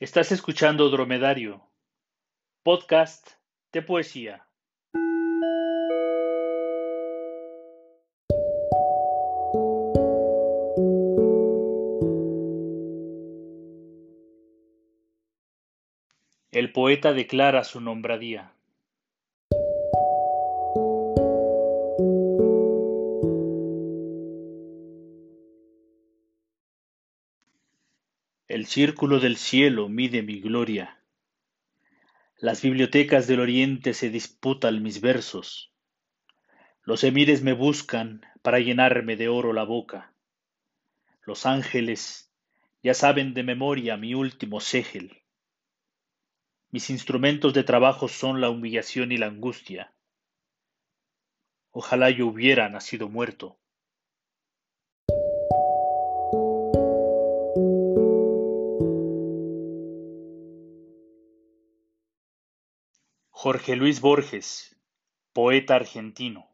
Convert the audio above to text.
Estás escuchando Dromedario, podcast de poesía. El poeta declara su nombradía. El círculo del cielo mide mi gloria. Las bibliotecas del oriente se disputan mis versos. Los emires me buscan para llenarme de oro la boca. Los ángeles ya saben de memoria mi último ségel. Mis instrumentos de trabajo son la humillación y la angustia. Ojalá yo hubiera nacido muerto. Jorge Luis Borges, poeta argentino.